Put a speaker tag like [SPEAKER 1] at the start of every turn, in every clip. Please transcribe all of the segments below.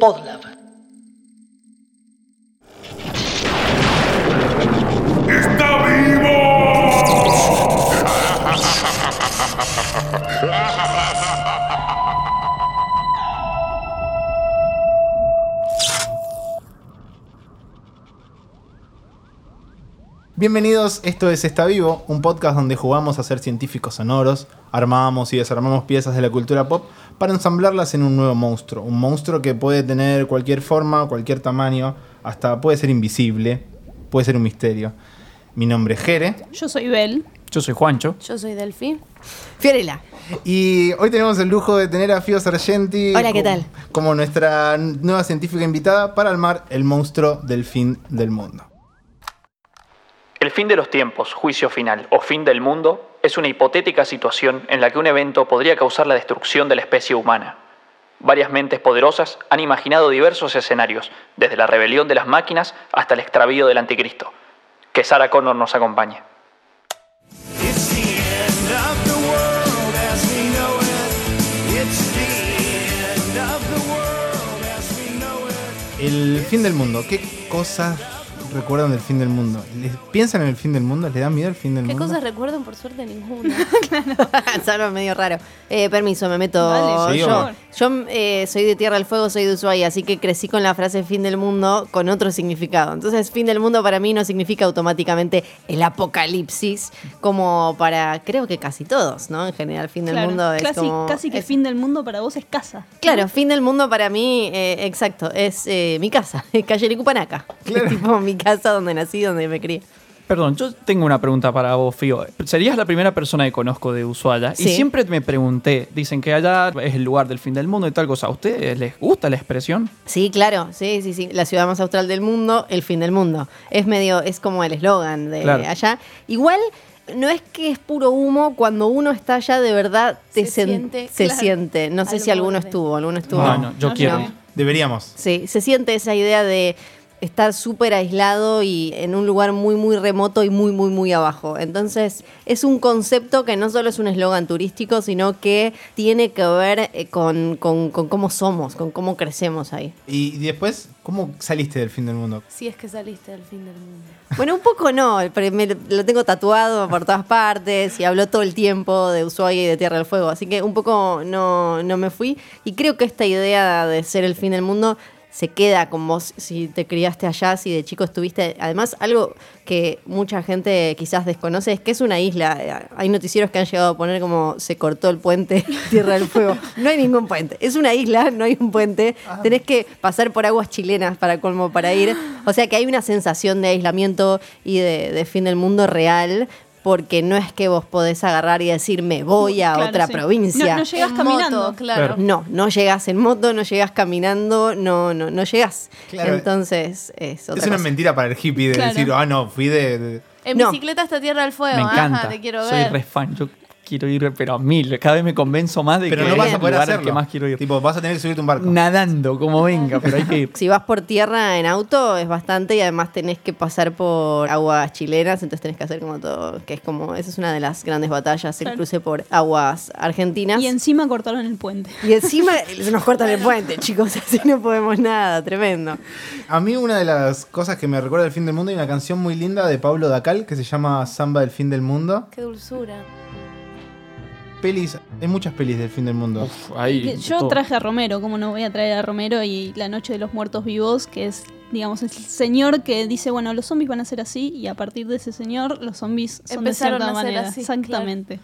[SPEAKER 1] Podlab.
[SPEAKER 2] ¡Está vivo!
[SPEAKER 3] Bienvenidos, esto es Está Vivo, un podcast donde jugamos a ser científicos sonoros, armamos y desarmamos piezas de la cultura pop para ensamblarlas en un nuevo monstruo. Un monstruo que puede tener cualquier forma, cualquier tamaño, hasta puede ser invisible, puede ser un misterio. Mi nombre es Jere
[SPEAKER 4] Yo soy Bel.
[SPEAKER 5] Yo soy Juancho.
[SPEAKER 6] Yo soy Delphi.
[SPEAKER 7] Fiorella.
[SPEAKER 3] y hoy tenemos el lujo de tener a Fio Sargenti
[SPEAKER 7] Hola, ¿qué tal?
[SPEAKER 3] como nuestra nueva científica invitada para armar el monstruo del fin del mundo.
[SPEAKER 5] El fin de los tiempos, juicio final o fin del mundo es una hipotética situación en la que un evento podría causar la destrucción de la especie humana. Varias mentes poderosas han imaginado diversos escenarios, desde la rebelión de las máquinas hasta el extravío del anticristo. Que Sarah Connor nos acompañe.
[SPEAKER 3] El fin del mundo, ¿qué cosas recuerdan del fin del mundo? ¿Les piensan en el fin del mundo? ¿Les da miedo el fin del
[SPEAKER 6] ¿Qué
[SPEAKER 3] mundo?
[SPEAKER 6] cosas recuerdan? Por suerte ninguna.
[SPEAKER 7] es algo medio raro. Eh, permiso, me meto.
[SPEAKER 4] Dale,
[SPEAKER 3] Sí,
[SPEAKER 7] yo yo eh, soy de Tierra del Fuego, soy de Ushuaia, así que crecí con la frase fin del mundo con otro significado. Entonces, fin del mundo para mí no significa automáticamente el apocalipsis, como para, creo que casi todos, ¿no? En general, fin del
[SPEAKER 4] Claro,
[SPEAKER 7] mundo es
[SPEAKER 4] casi,
[SPEAKER 7] como...
[SPEAKER 4] casi que
[SPEAKER 7] es-
[SPEAKER 4] fin del mundo para vos es casa.
[SPEAKER 7] Claro, fin del mundo para mí, eh, exacto, es eh, mi casa, calle Licupanaca.
[SPEAKER 3] Claro.
[SPEAKER 7] Es tipo mi casa donde nací, donde me crié.
[SPEAKER 5] Perdón, yo tengo una pregunta para vos, Fío. Serías la primera persona que conozco de Ushuaia y siempre me pregunté, dicen que allá es el lugar del fin del mundo y tal cosa. ¿A ustedes les gusta la expresión?
[SPEAKER 7] Sí, claro, sí, sí, sí. La ciudad más austral del mundo, el fin del mundo. Es medio, es como el eslogan de
[SPEAKER 5] Claro.
[SPEAKER 7] allá. Igual, no es que es puro humo, cuando uno está allá de verdad te
[SPEAKER 6] Se
[SPEAKER 7] sen-
[SPEAKER 6] siente,
[SPEAKER 7] se
[SPEAKER 6] claro,
[SPEAKER 7] siente. No sé
[SPEAKER 6] al
[SPEAKER 7] si alguno estuvo, alguno estuvo.
[SPEAKER 5] No, no, yo
[SPEAKER 4] No
[SPEAKER 5] quiero.
[SPEAKER 3] Deberíamos.
[SPEAKER 7] Sí, se siente esa idea de estar súper aislado y en un lugar muy, muy remoto y muy, muy, muy abajo. Entonces, es un concepto que no solo es un eslogan turístico, sino que tiene que ver eh, con, con- con cómo somos, con cómo crecemos ahí.
[SPEAKER 3] Y después, ¿cómo saliste del fin del mundo?
[SPEAKER 6] si es que saliste del fin del mundo.
[SPEAKER 7] Bueno, un poco no, pero me lo tengo tatuado por todas partes y hablo todo el tiempo de Ushuaia y de Tierra del Fuego, así que un poco no, no me fui. Y creo que esta idea de ser el fin del mundo se queda con vos si te criaste allá, si de chico estuviste. Además, algo que mucha gente quizás desconoce es que es una isla. Hay noticieros que han llegado a poner como se cortó el puente Tierra del Fuego. No hay ningún puente. Es una isla, no hay un puente. Tenés que pasar por aguas chilenas para colmo para ir. O sea que hay una sensación de aislamiento y de, de fin del mundo real. Porque no es que vos podés agarrar y decir me voy a
[SPEAKER 4] Claro,
[SPEAKER 7] otra
[SPEAKER 4] sí.
[SPEAKER 7] provincia.
[SPEAKER 4] No, no llegas
[SPEAKER 6] En
[SPEAKER 4] caminando.
[SPEAKER 6] moto, claro.
[SPEAKER 7] No, no llegas en moto, no llegas caminando, no, no, no llegas.
[SPEAKER 3] Claro.
[SPEAKER 7] Entonces es otra
[SPEAKER 3] es una
[SPEAKER 7] cosa.
[SPEAKER 3] mentira para el hippie de
[SPEAKER 4] Claro.
[SPEAKER 3] decir, ah, no, fui de... de-
[SPEAKER 6] En
[SPEAKER 7] No.
[SPEAKER 6] bicicleta hasta Tierra del Fuego.
[SPEAKER 5] Me encanta.
[SPEAKER 6] Ajá, te quiero
[SPEAKER 5] Soy
[SPEAKER 6] ver.
[SPEAKER 5] re fan. Yo quiero ir, pero a mil. Cada vez me convenzo más de
[SPEAKER 3] Pero
[SPEAKER 5] que
[SPEAKER 3] no vas a
[SPEAKER 5] el
[SPEAKER 3] poder hacerlo.
[SPEAKER 5] que más quiero ir.
[SPEAKER 3] Tipo, vas a tener que subirte un barco.
[SPEAKER 5] Nadando, como venga, pero hay que ir.
[SPEAKER 7] Si vas por tierra en auto es bastante y además tenés que pasar por aguas chilenas, entonces tenés que hacer como todo, que es como, esa es una de las grandes batallas, el
[SPEAKER 4] Claro.
[SPEAKER 7] cruce por aguas argentinas.
[SPEAKER 4] Y encima cortaron el puente.
[SPEAKER 7] Y encima se nos cortan el puente, chicos, así no podemos nada, tremendo.
[SPEAKER 3] A mí una de las cosas que me recuerda del fin del mundo hay una canción muy linda de Pablo Dacal que se llama Samba del fin del mundo.
[SPEAKER 6] Qué dulzura.
[SPEAKER 3] Pelis, hay muchas pelis del fin del mundo.
[SPEAKER 5] Uf, ahí,
[SPEAKER 4] Yo
[SPEAKER 5] todo.
[SPEAKER 4] traje a Romero, como no voy a traer a Romero y La Noche de los Muertos Vivos, que es, digamos, el señor que dice, bueno, los zombies van a ser así y a partir de ese señor los zombies son
[SPEAKER 6] Empezaron
[SPEAKER 4] de cierta
[SPEAKER 6] a ser
[SPEAKER 4] manera.
[SPEAKER 6] así,
[SPEAKER 4] Exactamente.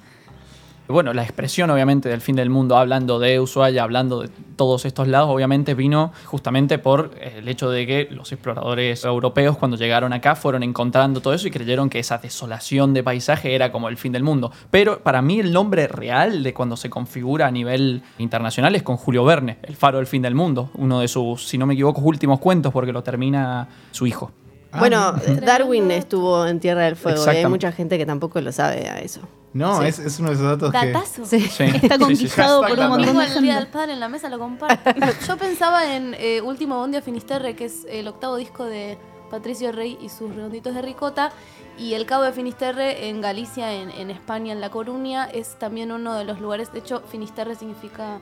[SPEAKER 5] Bueno, la expresión obviamente del fin del mundo, hablando de Ushuaia, hablando de todos estos lados, obviamente vino justamente por el hecho de que los exploradores europeos cuando llegaron acá fueron encontrando todo eso y creyeron que esa desolación de paisaje era como el fin del mundo. Pero para mí el nombre real de cuando se configura a nivel internacional es con Julio Verne, el faro del fin del mundo, uno de sus, si no me equivoco, últimos cuentos porque lo termina su hijo.
[SPEAKER 7] Bueno, Darwin estuvo en Tierra del Fuego y hay mucha gente que tampoco lo sabe a eso.
[SPEAKER 3] No,
[SPEAKER 7] Sí.
[SPEAKER 3] es, es uno de esos datos que...
[SPEAKER 6] Datazo.
[SPEAKER 7] Sí.
[SPEAKER 5] Sí,
[SPEAKER 4] Está
[SPEAKER 5] sí, sí, sí.
[SPEAKER 4] conquistado por un montón de
[SPEAKER 6] el Día del
[SPEAKER 4] gente.
[SPEAKER 6] Padre en la mesa, lo comparto. Yo pensaba en eh, Último Bondi a Finisterre, que es el octavo disco de Patricio Rey y sus redonditos de ricota. Y el Cabo de Finisterre en Galicia, en, en España, en La Coruña, es también uno de los lugares. De hecho, Finisterre significa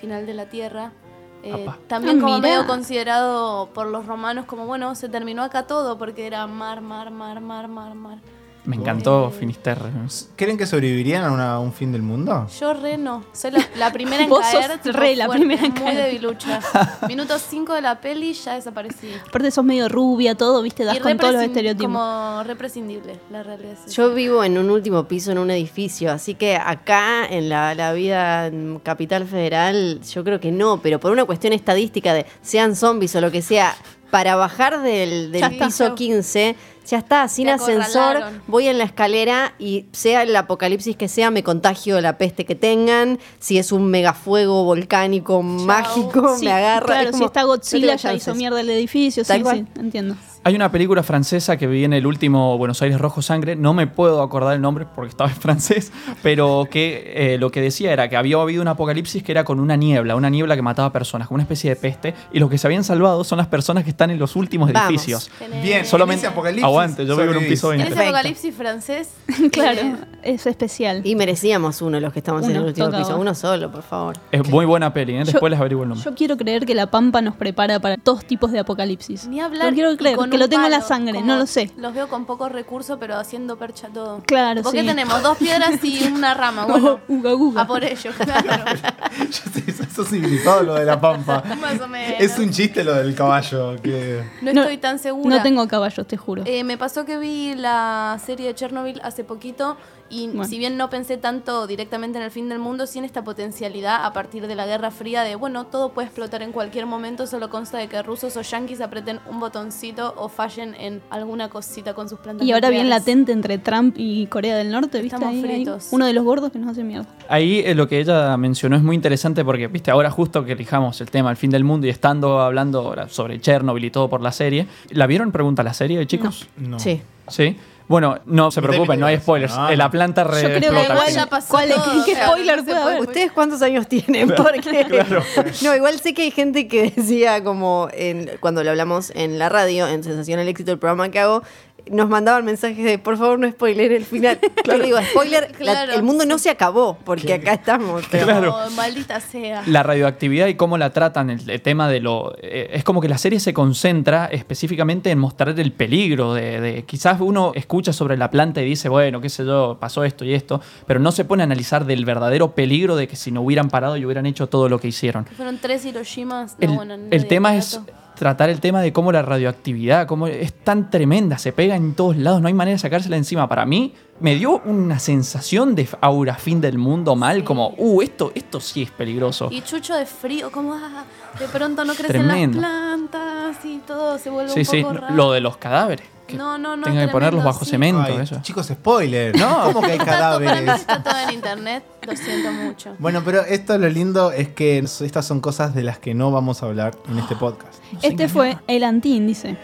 [SPEAKER 6] final de la Tierra. Eh, también
[SPEAKER 4] Ah,
[SPEAKER 6] como medio considerado por los romanos como, bueno, se terminó acá todo porque era mar, mar, mar, mar, mar, mar.
[SPEAKER 5] Me encantó
[SPEAKER 6] Eh.
[SPEAKER 5] Finisterre.
[SPEAKER 3] ¿Creen que sobrevivirían a, una- a un fin del mundo?
[SPEAKER 6] Yo re no. Soy la, la primera en
[SPEAKER 4] Vos sos
[SPEAKER 6] caer. tipo,
[SPEAKER 4] re la
[SPEAKER 6] fuerte,
[SPEAKER 4] primera en
[SPEAKER 6] muy
[SPEAKER 4] caer.
[SPEAKER 6] debilucha. Minuto 5 de la peli ya desaparecí.
[SPEAKER 4] Aparte sos medio rubia, todo, viste, das
[SPEAKER 6] Y
[SPEAKER 4] con todos los
[SPEAKER 6] represcin-
[SPEAKER 4] estereotipos.
[SPEAKER 6] Como represcindible, la realidad es esa.
[SPEAKER 7] Yo vivo en un último piso en un edificio, así que acá en la, la vida en Capital Federal, yo creo que no, pero por una cuestión estadística de sean zombies o lo que sea, para bajar del, del
[SPEAKER 6] Ya está.
[SPEAKER 7] piso 15, ya está, sin
[SPEAKER 6] Te
[SPEAKER 7] ascensor,
[SPEAKER 6] acorralaron.
[SPEAKER 7] voy en la escalera y sea el apocalipsis que sea, me contagio de la peste que tengan, si es un megafuego volcánico mágico,
[SPEAKER 4] Sí,
[SPEAKER 7] me agarra.
[SPEAKER 4] Claro,
[SPEAKER 7] es
[SPEAKER 4] si está Godzilla ya hizo mierda el edificio, sí, sí, entiendo.
[SPEAKER 5] Hay una película francesa que vi en el último Buenos Aires Rojo Sangre, no me puedo acordar el nombre porque estaba en francés, pero que eh, lo que decía era que había habido un apocalipsis que era con una niebla, una niebla que mataba personas, como una especie de peste, y los que se habían salvado son las personas que están en los últimos
[SPEAKER 7] Vamos.
[SPEAKER 5] edificios.
[SPEAKER 6] Tenés-
[SPEAKER 3] Bien,
[SPEAKER 5] Solamente
[SPEAKER 3] apocalipsis
[SPEAKER 5] aguante, yo vivo en un piso
[SPEAKER 3] sobrevivís.
[SPEAKER 6] En
[SPEAKER 5] 20.
[SPEAKER 6] ese
[SPEAKER 7] Perfecto.
[SPEAKER 6] apocalipsis francés.
[SPEAKER 4] Claro, es especial.
[SPEAKER 7] Y merecíamos uno los que estamos en el último piso, uno solo, por favor.
[SPEAKER 5] Es muy buena peli, ¿eh? después
[SPEAKER 4] Yo-
[SPEAKER 5] les averiguo el nombre.
[SPEAKER 4] Yo quiero creer que la Pampa nos prepara para todos tipos de apocalipsis.
[SPEAKER 6] Ni hablar.
[SPEAKER 4] Quiero creer,
[SPEAKER 6] con
[SPEAKER 4] que
[SPEAKER 6] un
[SPEAKER 4] lo tengo en la sangre, no lo sé.
[SPEAKER 6] Los veo con pocos recursos, pero haciendo percha todo.
[SPEAKER 4] Claro,
[SPEAKER 6] ¿Por qué
[SPEAKER 4] sí.
[SPEAKER 6] tenemos dos piedras y una rama? Bueno,
[SPEAKER 4] Uga, uga.
[SPEAKER 6] a por ello, claro.
[SPEAKER 3] Yo sé, eso es civilizado lo de la pampa.
[SPEAKER 6] Más o menos.
[SPEAKER 3] Es un chiste lo del caballo. Que...
[SPEAKER 6] No
[SPEAKER 4] No-
[SPEAKER 6] estoy tan segura.
[SPEAKER 4] No tengo caballos, te juro.
[SPEAKER 6] Eh, me pasó que vi la serie de Chernobyl hace poquito y
[SPEAKER 4] Bueno.
[SPEAKER 6] si bien no pensé tanto directamente en el fin del mundo, sí en esta potencialidad a partir de la Guerra Fría de, bueno, todo puede explotar en cualquier momento, solo consta de que rusos o yanquis aprieten un botoncito o fallen en alguna cosita con sus plantas
[SPEAKER 4] y ahora bien latente entre Trump y Corea del Norte, ¿viste?
[SPEAKER 6] Estamos
[SPEAKER 4] Ahí
[SPEAKER 6] fritos.
[SPEAKER 4] uno de los gordos que nos hace mierda.
[SPEAKER 5] Ahí eh, lo que ella mencionó es muy interesante porque, viste, ahora justo que elijamos el tema, el fin del mundo, y estando hablando ahora sobre Chernobyl y todo por la serie, ¿la vieron? Pregunta la serie, chicos.
[SPEAKER 3] No.
[SPEAKER 7] Sí.
[SPEAKER 5] Sí. Bueno, no se preocupen, no hay spoilers.
[SPEAKER 3] Ah.
[SPEAKER 5] Eh, La planta re
[SPEAKER 4] Yo creo que
[SPEAKER 5] explota al
[SPEAKER 4] igual
[SPEAKER 6] ya pasó
[SPEAKER 4] ¿Cuál es? ¿Qué spoiler puede haber?
[SPEAKER 7] ¿Ustedes cuántos años tienen? Porque no, igual sé que hay gente que decía como en, cuando lo hablamos en la radio, en Sensación el éxito, el programa que hago, nos mandaban mensajes de por favor no spoiler el final. Yo le digo, spoiler, la-
[SPEAKER 6] Claro.
[SPEAKER 7] el mundo no se acabó, porque acá estamos. pero-
[SPEAKER 5] Claro.
[SPEAKER 6] Oh, maldita sea.
[SPEAKER 5] La radioactividad y cómo la tratan, el, el tema de lo... eh, es como que la serie se concentra específicamente en mostrar el peligro de, de- Quizás uno escucha sobre la planta y dice, bueno, qué sé yo, pasó esto y esto, pero no se pone a analizar del verdadero peligro de que si no hubieran parado y hubieran hecho todo lo que hicieron.
[SPEAKER 6] Fueron tres Hiroshimas. No,
[SPEAKER 5] El,
[SPEAKER 6] bueno,
[SPEAKER 5] el tema es. Tratar el tema de cómo la radioactividad, cómo es tan tremenda, se pega en todos lados, no hay manera de sacársela encima. Para mí me dio una sensación de aura fin del mundo mal, como, uh, esto, esto sí es peligroso.
[SPEAKER 6] Y chucho de frío, como ah, de pronto no crecen las plantas y todo se vuelve
[SPEAKER 5] Sí,
[SPEAKER 6] un
[SPEAKER 5] sí,
[SPEAKER 6] poco raro.
[SPEAKER 5] lo de los cadáveres. Que
[SPEAKER 6] No, no, no,
[SPEAKER 5] Tengan que ponerlos bajo
[SPEAKER 6] sí.
[SPEAKER 5] cemento,
[SPEAKER 3] Ay,
[SPEAKER 5] eso.
[SPEAKER 3] Chicos, spoiler. No, ¿cómo que hay cadáveres?
[SPEAKER 6] está todo en internet, lo siento mucho.
[SPEAKER 3] Bueno, pero esto lo lindo es que estas son cosas de las que no vamos a hablar en este podcast.
[SPEAKER 4] Este fue el Antín, dice.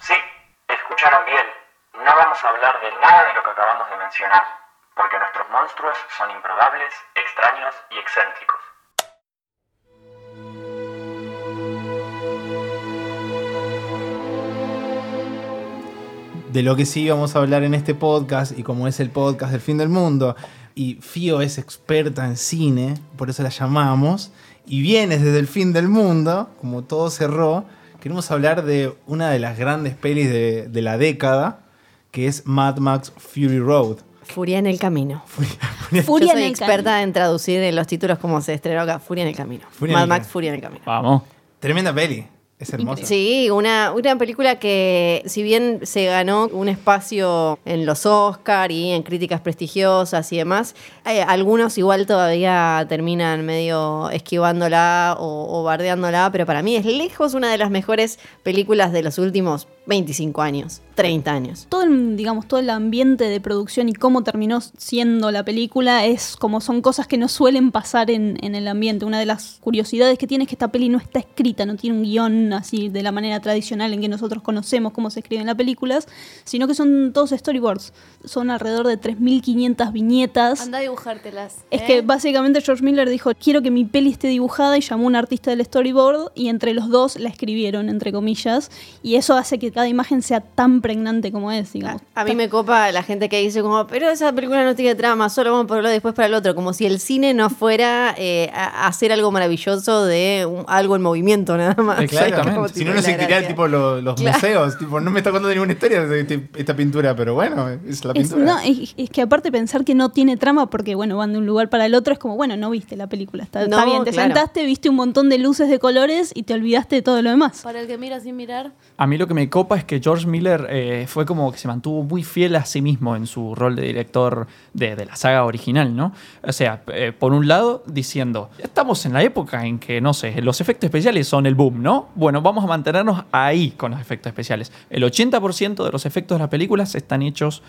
[SPEAKER 1] Sí, escucharon bien. No vamos a hablar de nada de lo que acabamos de mencionar, porque nuestros monstruos son improbables, extraños y excéntricos.
[SPEAKER 3] De lo que sí vamos a hablar en este podcast, y como es el podcast del fin del mundo, y Fío es experta en cine, por eso la llamamos, y vienes desde el fin del mundo, como todo cerró, queremos hablar de una de las grandes pelis de, de la década, que es Mad Max Fury Road.
[SPEAKER 7] Furia en el camino.
[SPEAKER 4] Furia
[SPEAKER 7] Yo
[SPEAKER 4] en
[SPEAKER 7] soy
[SPEAKER 4] el
[SPEAKER 7] experta en traducir en los títulos como se estrenó acá. Furia en el camino.
[SPEAKER 3] Furia en
[SPEAKER 7] Mad
[SPEAKER 3] el
[SPEAKER 7] Max,
[SPEAKER 3] camino.
[SPEAKER 7] Furia en el camino.
[SPEAKER 5] Vamos.
[SPEAKER 3] Tremenda peli,
[SPEAKER 7] Sí, una, una película que si bien se ganó un espacio en los Oscar y en críticas prestigiosas y demás, eh, algunos igual todavía terminan medio esquivándola o, o bardeándola, pero para mí es lejos una de las mejores películas de los últimos 25 años, 30 años.
[SPEAKER 4] Todo el, digamos, todo el ambiente de producción y cómo terminó siendo la película es como son cosas que no suelen pasar en, en el ambiente. Una de las curiosidades que tiene es que esta peli no está escrita, no tiene un guion así de la manera tradicional en que nosotros conocemos cómo se escriben las películas, sino que son todos storyboards. Son alrededor de 3.500 viñetas.
[SPEAKER 6] Anda a dibujártelas.
[SPEAKER 4] Es
[SPEAKER 6] ¿eh?
[SPEAKER 4] que básicamente George Miller dijo, quiero que mi peli esté dibujada y llamó a un artista del storyboard y entre los dos la escribieron, entre comillas, y eso hace que que cada imagen sea tan pregnante como es, digamos.
[SPEAKER 7] A mí me copa la gente que dice como, pero esa película no tiene trama, solo vamos por y después para el otro, como si el cine no fuera eh, a hacer algo maravilloso de un- algo en movimiento nada más.
[SPEAKER 5] Exactamente.
[SPEAKER 7] Como
[SPEAKER 3] Si no, no
[SPEAKER 7] gracia.
[SPEAKER 3] tipo lo- los
[SPEAKER 7] Claro.
[SPEAKER 3] museos. Tipo, no me está contando ninguna historia de este- esta pintura, pero bueno, es la
[SPEAKER 4] Es,
[SPEAKER 3] pintura.
[SPEAKER 4] no, es, es que aparte pensar que no tiene trama porque, bueno, van de un lugar para el otro, es como, bueno, no viste la película. Está, está
[SPEAKER 7] No,
[SPEAKER 4] bien, te
[SPEAKER 7] claro.
[SPEAKER 4] sentaste, viste un montón de luces de colores y te olvidaste de todo lo demás.
[SPEAKER 6] Para el que mira sin mirar.
[SPEAKER 5] A mí lo que me copa es que George Miller eh, fue como que se mantuvo muy fiel a sí mismo en su rol de director de, de la saga original, ¿no? O sea, eh, por un lado, diciendo, estamos en la época en que, no sé, los efectos especiales son el boom, ¿no? Bueno, vamos a mantenernos ahí con los efectos especiales. El 80% de los efectos de las películas están hechos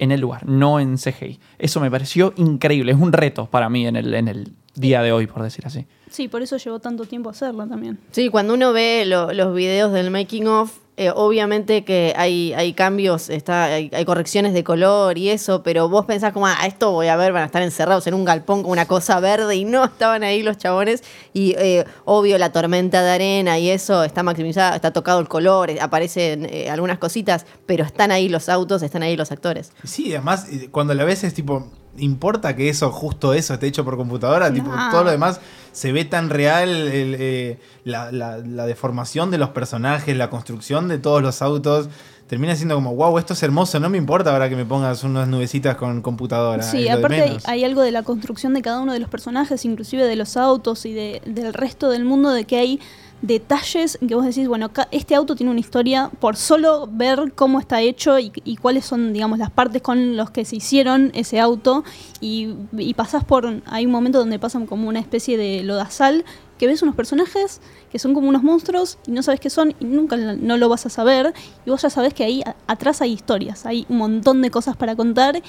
[SPEAKER 5] en el lugar, no en CGI. Eso me pareció increíble, es un reto para mí en el, en el día de hoy, por decir así.
[SPEAKER 4] Sí, por eso llevó tanto tiempo hacerla también.
[SPEAKER 7] Sí, cuando uno ve lo- los videos del making of, eh, obviamente que hay, hay cambios, está, hay, hay correcciones de color y eso, pero vos pensás como, ah, esto voy a ver, van a estar encerrados en un galpón con una cosa verde y no estaban ahí los chabones. Y eh, obvio la tormenta de arena y eso está maximizada, está tocado el color, eh, aparecen eh, algunas cositas, pero están ahí los autos, están ahí los actores.
[SPEAKER 3] Sí, además, cuando la ves es tipo, ¿importa que eso, justo eso, esté hecho por computadora? Tipo, todo lo demás se ve tan real, el, eh, la, la- la deformación de los personajes, la construcción de todos los autos. Termina siendo como, wow, esto es hermoso, no me importa ahora que me pongas unas nubecitas con computadora.
[SPEAKER 4] Sí, aparte hay algo de la construcción de cada uno de los personajes, inclusive de los autos y de- del resto del mundo, de que hay detalles que vos decís, bueno, este auto tiene una historia por solo ver cómo está hecho y, cuáles son, digamos, las partes con los que se hicieron ese auto y, y pasás por, hay un momento donde pasan como una especie de lodazal que ves unos personajes que son como unos monstruos y no sabes qué son y nunca no lo vas a saber y vos ya sabes que ahí atrás hay historias, hay un montón de cosas para contar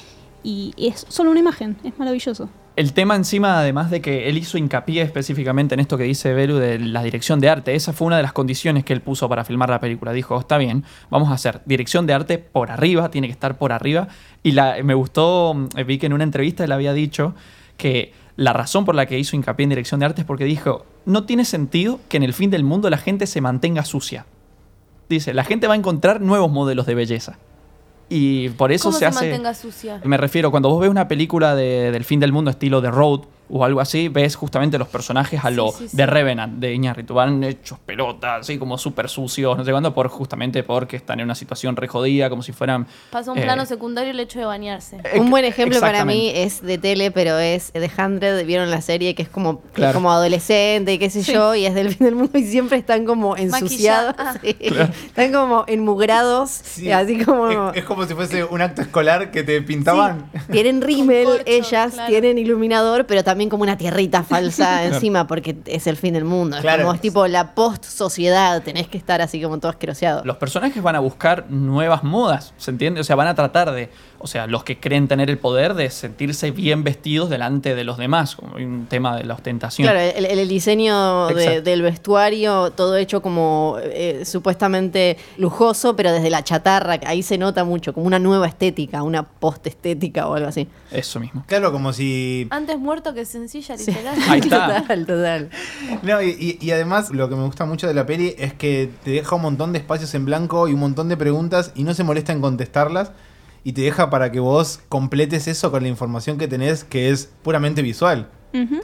[SPEAKER 4] y es solo una imagen, es maravilloso.
[SPEAKER 5] El tema encima, además de que él hizo hincapié específicamente en esto que dice Beru de la dirección de arte, esa fue una de las condiciones que él puso para filmar la película. Dijo, está bien, vamos a hacer dirección de arte por arriba, tiene que estar por arriba. Y la, me gustó, mm, vi que en una entrevista él había dicho que la razón por la que hizo hincapié en dirección de arte es porque dijo, no tiene sentido que en el fin del mundo la gente se mantenga sucia. Dice, la gente va a encontrar nuevos modelos de belleza. Y por eso
[SPEAKER 6] ¿Cómo
[SPEAKER 5] se,
[SPEAKER 6] se,
[SPEAKER 5] hace...
[SPEAKER 6] mantenga sucia?
[SPEAKER 5] Me refiero, cuando vos ves una película de- del fin del mundo estilo The Road o algo así, ves justamente los personajes a
[SPEAKER 6] Sí,
[SPEAKER 5] lo
[SPEAKER 6] sí, sí.
[SPEAKER 5] de Revenant, de Iñárritu. Van hechos pelotas, así como súper sucios, no sé cuándo, por, justamente porque están en una situación re jodida, como si fueran...
[SPEAKER 6] Pasa un
[SPEAKER 5] eh,
[SPEAKER 6] plano secundario el hecho de bañarse.
[SPEAKER 5] eh,
[SPEAKER 7] Un buen ejemplo para mí es de tele, pero es The Hundred, vieron la serie que es como, que es
[SPEAKER 5] Claro.
[SPEAKER 7] como adolescente y qué sé
[SPEAKER 4] Sí.
[SPEAKER 7] yo, y es del fin del mundo y siempre están como ensuciados,
[SPEAKER 6] Maquillada.
[SPEAKER 7] sí. están como enmugrados,
[SPEAKER 3] Sí,
[SPEAKER 7] así como...
[SPEAKER 3] Es, es como si fuese un acto escolar que te pintaban.
[SPEAKER 7] Sí, tienen rímel, ellas
[SPEAKER 6] claro.
[SPEAKER 7] tienen iluminador, pero también como una tierrita falsa encima, porque es el fin del mundo. Es
[SPEAKER 3] Claro.
[SPEAKER 7] como es tipo la post-sociedad, tenés que estar así como todo asqueroseado.
[SPEAKER 5] Los personajes van a buscar nuevas modas, ¿se entiende? O sea, van a tratar de, o sea, los que creen tener el poder de sentirse bien vestidos delante de los demás, como un tema de la ostentación.
[SPEAKER 7] Claro, el, el diseño de- del vestuario, todo hecho como eh, supuestamente lujoso, pero desde la chatarra, ahí se nota mucho, como una nueva estética, una post-estética o algo así.
[SPEAKER 5] Eso mismo.
[SPEAKER 3] Claro, como si
[SPEAKER 6] Antes muerto que sencilla,
[SPEAKER 7] Sí.
[SPEAKER 6] literal.
[SPEAKER 5] Ahí está.
[SPEAKER 7] Total, total.
[SPEAKER 3] No, y, y- además lo que me gusta mucho de la peli es que te deja un montón de espacios en blanco y un montón de preguntas y no se molesta en contestarlas y te deja para que vos completes eso con la información que tenés que es puramente visual.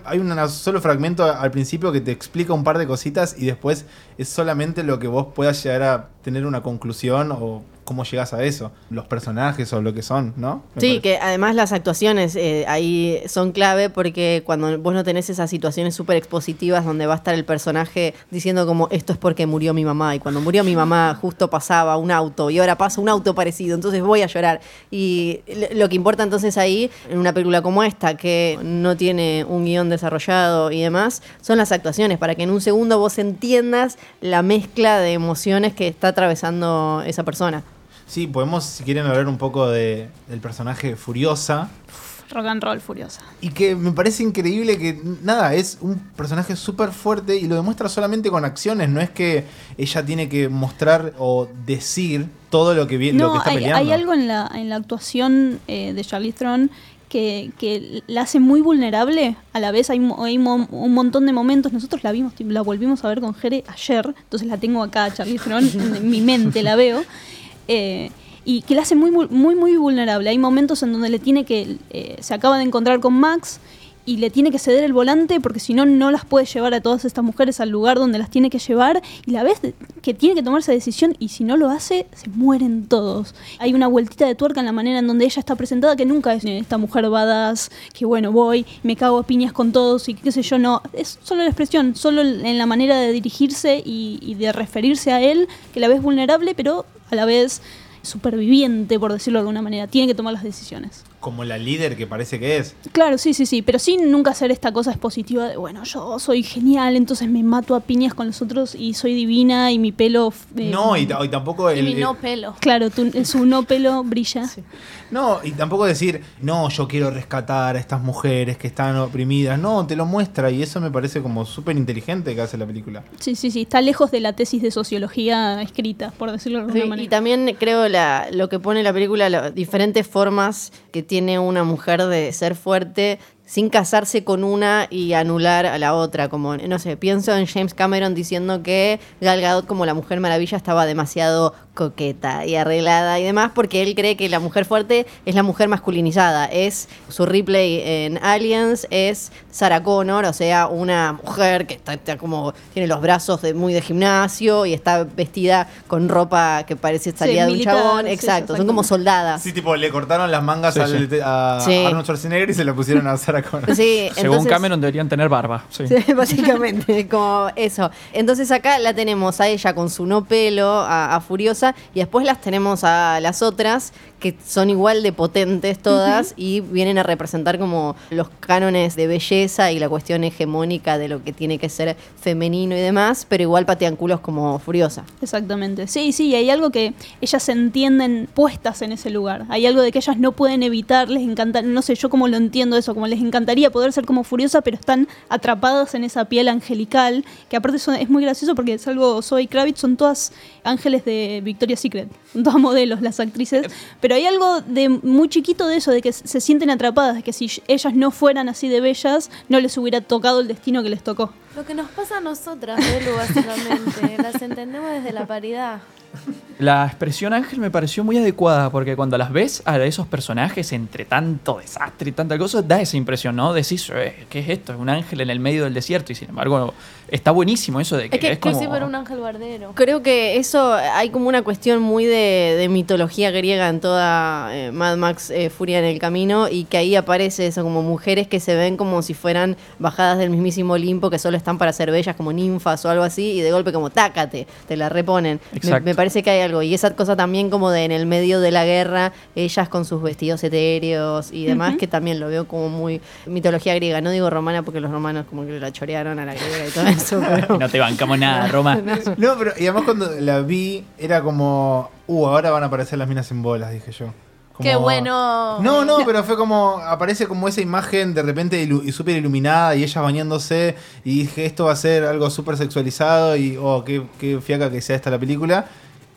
[SPEAKER 3] Hay un solo fragmento al principio que te explica un par de cositas y después es solamente lo que vos puedas llegar a tener una conclusión o cómo llegas a eso, los personajes o lo que son, ¿no? Me
[SPEAKER 7] Sí,
[SPEAKER 3] parece.
[SPEAKER 7] que además las actuaciones eh, ahí son clave porque cuando vos no tenés esas situaciones súper expositivas donde va a estar el personaje diciendo como esto es porque murió mi mamá y cuando murió mi mamá justo pasaba un auto y ahora pasa un auto parecido, entonces voy a llorar. Y lo- lo que importa entonces ahí en una película como esta que no tiene un guion desarrollado y demás, son las actuaciones para que en un segundo vos entiendas la mezcla de emociones que está atravesando esa persona.
[SPEAKER 3] Sí, podemos, si quieren, hablar un poco de, del personaje Furiosa.
[SPEAKER 4] Rock and roll furiosa.
[SPEAKER 3] Y que me parece increíble que, nada, es un personaje súper fuerte y lo demuestra solamente con acciones. No es que ella tiene que mostrar o decir todo lo que, vi- lo que
[SPEAKER 4] No,
[SPEAKER 3] está
[SPEAKER 4] hay,
[SPEAKER 3] peleando.
[SPEAKER 4] hay algo en la, en la actuación eh, de Charlize Theron que, que la hace muy vulnerable. A la vez hay, hay mo- un montón de momentos. Nosotros la vimos, la volvimos a ver con Jere ayer. Entonces la tengo acá, Charlie Theron, en mi mente la veo. Eh, y que la hace muy, muy, muy, vulnerable. Hay momentos en donde le tiene que. eh, se acaba de encontrar con Max y le tiene que ceder el volante porque si no, no las puede llevar a todas estas mujeres al lugar donde las tiene que llevar. Y la vez que tiene que tomar esa decisión y si no lo hace, se mueren todos. Hay una vueltita de tuerca en la manera en donde ella está presentada que nunca es eh, esta mujer badass, que bueno, voy, me cago a piñas con todos y qué sé yo, no. Es solo la expresión, solo en la manera de dirigirse y, y de referirse a él, que la ves vulnerable, pero a la vez superviviente, por decirlo de alguna manera. Tiene que tomar las decisiones.
[SPEAKER 3] Como la líder que parece que es.
[SPEAKER 4] Claro, sí, sí, sí, pero sin nunca hacer esta cosa expositiva de, bueno, yo soy genial, entonces me mato a piñas con los otros y soy divina y mi pelo... eh,
[SPEAKER 3] No, y, ta- y tampoco
[SPEAKER 6] Y
[SPEAKER 3] el,
[SPEAKER 6] mi
[SPEAKER 3] el-
[SPEAKER 6] no pelo.
[SPEAKER 4] Claro, tu- su no pelo brilla.
[SPEAKER 3] No, y tampoco decir, no, yo quiero rescatar a estas mujeres que están oprimidas. No, te lo muestra y eso me parece como súper inteligente que hace la película.
[SPEAKER 4] Sí, sí, sí, está lejos de la tesis de sociología escrita, por decirlo de alguna
[SPEAKER 7] Sí,
[SPEAKER 4] manera.
[SPEAKER 7] y también creo la, lo que pone la película, las diferentes formas que tiene una mujer de ser fuerte sin casarse con una y anular a la otra. Como, no sé, pienso en James Cameron diciendo que Gal Gadot como la Mujer Maravilla estaba demasiado coqueta y arreglada y demás, porque él cree que la mujer fuerte es la mujer masculinizada. Es su Ripley en Aliens, es Sarah Connor, o sea, una mujer que está, está como, tiene los brazos de, muy de gimnasio y está vestida con ropa que parece salida de un
[SPEAKER 4] militar,
[SPEAKER 7] chabón.
[SPEAKER 4] sí,
[SPEAKER 7] Exacto, son como soldadas.
[SPEAKER 3] Sí, tipo, le cortaron las mangas
[SPEAKER 5] Sí,
[SPEAKER 3] al-
[SPEAKER 5] sí.
[SPEAKER 3] a
[SPEAKER 7] Sí.
[SPEAKER 3] Arnold Schwarzenegger y se lo pusieron a
[SPEAKER 7] Sí,
[SPEAKER 5] Según
[SPEAKER 7] entonces-
[SPEAKER 5] Cameron deberían tener barba. Sí.
[SPEAKER 7] Sí, básicamente, como eso. Entonces acá la tenemos a ella con su no pelo, a, a Furiosa, y después las tenemos a las otras que son igual de potentes todas y vienen a representar como los cánones de belleza y la cuestión hegemónica de lo que tiene que ser femenino y demás, pero igual patean culos como Furiosa.
[SPEAKER 4] Exactamente. Sí, sí, hay algo que ellas se entienden puestas en ese lugar. Hay algo de que ellas no pueden evitar, les encanta, no sé, yo como lo entiendo eso, como les encantaría poder ser como furiosa, pero están atrapadas en esa piel angelical, que aparte son- es muy gracioso porque es algo, Zoe Kravitz, son todas ángeles de Victoria's Secret, son todas modelos las actrices, pero hay algo de muy chiquito de eso, de que se sienten atrapadas, de que si ellas no fueran así de bellas, no les hubiera tocado el destino que les tocó.
[SPEAKER 6] Lo que nos pasa a nosotras, Belu, básicamente. Las entendemos desde la paridad.
[SPEAKER 5] La expresión Ángel me pareció muy adecuada porque cuando las ves a esos personajes entre tanto desastre y tanta cosa, da esa impresión, ¿no? Decís, eh, ¿qué es esto? Es un ángel en el medio del desierto y sin embargo está buenísimo eso de que
[SPEAKER 7] Es que-
[SPEAKER 5] es
[SPEAKER 6] Que
[SPEAKER 5] como...
[SPEAKER 6] sí, pero un ángel bardero.
[SPEAKER 7] Creo que eso hay como una cuestión muy de, de mitología griega en toda eh, Mad Max eh, Furia en el Camino y que ahí aparece eso como mujeres que se ven como si fueran bajadas del mismísimo Olimpo que solo están para ser bellas como ninfas o algo así y de golpe como tácate, te la reponen. Me, me parece que hay algo y esa cosa también como de en el medio de la guerra ellas con sus vestidos etéreos y demás que también lo veo como muy mitología griega, no digo romana porque los romanos como que la chorearon a la griega y todo eso, pero...
[SPEAKER 5] No te bancamos nada, Roma.
[SPEAKER 3] No, pero y además cuando la vi era como, uh, ahora van a aparecer las minas en bolas, dije yo. Como-
[SPEAKER 6] ¡Qué bueno!
[SPEAKER 3] No, no, pero fue como, aparece como esa imagen de repente ilu- y súper iluminada y ella bañándose y dije, esto va a ser algo súper sexualizado y, oh, qué, qué fiaca que sea esta la película.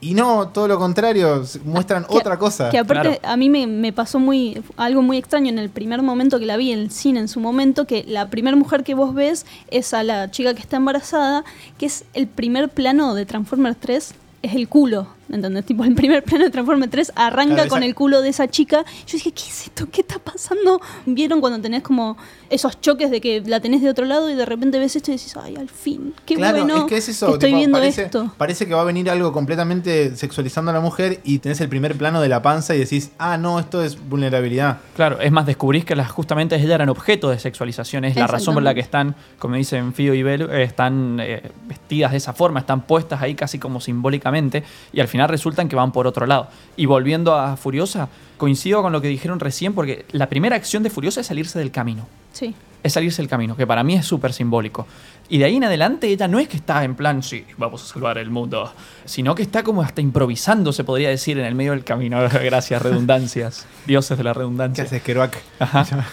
[SPEAKER 3] Y no, todo lo contrario, muestran
[SPEAKER 4] Que-
[SPEAKER 3] otra cosa.
[SPEAKER 4] Que aparte
[SPEAKER 5] Claro.
[SPEAKER 4] a mí me, me pasó muy algo muy extraño en el primer momento que la vi en el cine en su momento, que la primera mujer que vos ves es a la chica que está embarazada, que es el primer plano de Transformers 3, es el culo. ¿Entendés? Tipo, el primer plano de Transformers 3 arranca
[SPEAKER 3] Claro,
[SPEAKER 4] con
[SPEAKER 3] esa-
[SPEAKER 4] el culo de esa chica. Yo dije, ¿qué es esto? ¿Qué está pasando? ¿Vieron cuando tenés como esos choques de que la tenés de otro lado y de repente ves esto y decís, ay, al fin, qué
[SPEAKER 3] claro,
[SPEAKER 4] bueno
[SPEAKER 3] es que es eso.
[SPEAKER 4] que estoy
[SPEAKER 3] tipo,
[SPEAKER 4] viendo
[SPEAKER 3] parece,
[SPEAKER 4] esto.
[SPEAKER 3] parece que va a venir algo completamente sexualizando a la mujer y tenés el primer plano de la panza y decís, ah, no, esto es vulnerabilidad.
[SPEAKER 5] Claro, es más, descubrís que las, justamente ellas eran objeto de sexualización. Es la razón por la que están, como dicen Fío y Bel, eh, están eh, vestidas de esa forma, están puestas ahí casi como simbólicamente y al final resultan que van por otro lado. Y volviendo a Furiosa, coincido con lo que dijeron recién porque la primera acción de Furiosa es salirse del camino.
[SPEAKER 4] Sí.
[SPEAKER 5] Es salirse del camino, que para mí es súper simbólico. Y de ahí en adelante ella no es que está en plan, sí, vamos a salvar el mundo, sino que está como hasta improvisando, se podría decir, en el medio del camino. Gracias, redundancias. Dioses de la
[SPEAKER 3] ¿Qué
[SPEAKER 5] redundancia.
[SPEAKER 3] Kerouac?
[SPEAKER 5] Ajá.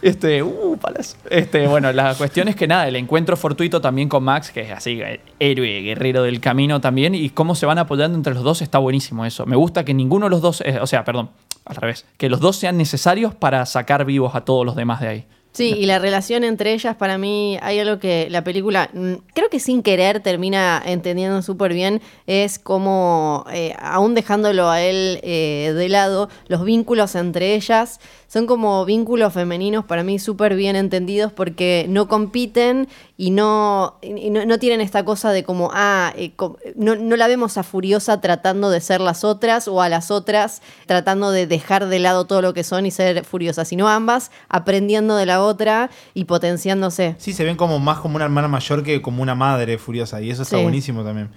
[SPEAKER 5] Este, uh, palas. Este, bueno, la cuestión es que nada, el encuentro fortuito también con Max, que es así, héroe, guerrero del camino también, y cómo se van apoyando entre los dos está buenísimo eso. Me gusta que ninguno de los dos, eh, o sea, perdón, al revés. Que los dos sean necesarios para sacar vivos a todos los demás de ahí.
[SPEAKER 7] Sí, y la relación entre ellas, para mí, hay algo que la película, mm, creo que sin querer, termina entendiendo súper bien, es como, eh, aún dejándolo a él eh, de lado, los vínculos entre ellas son como vínculos femeninos para mí súper bien entendidos porque no compiten y no, y no, no tienen esta cosa de como, ah, eh, no, no la vemos a Furiosa tratando de ser las otras o a las otras tratando de dejar de lado todo lo que son y ser Furiosa, sino ambas aprendiendo de la otra y potenciándose.
[SPEAKER 3] Sí, se ven como más como una hermana mayor que como una madre furiosa. Y eso está
[SPEAKER 7] Sí.
[SPEAKER 3] buenísimo también.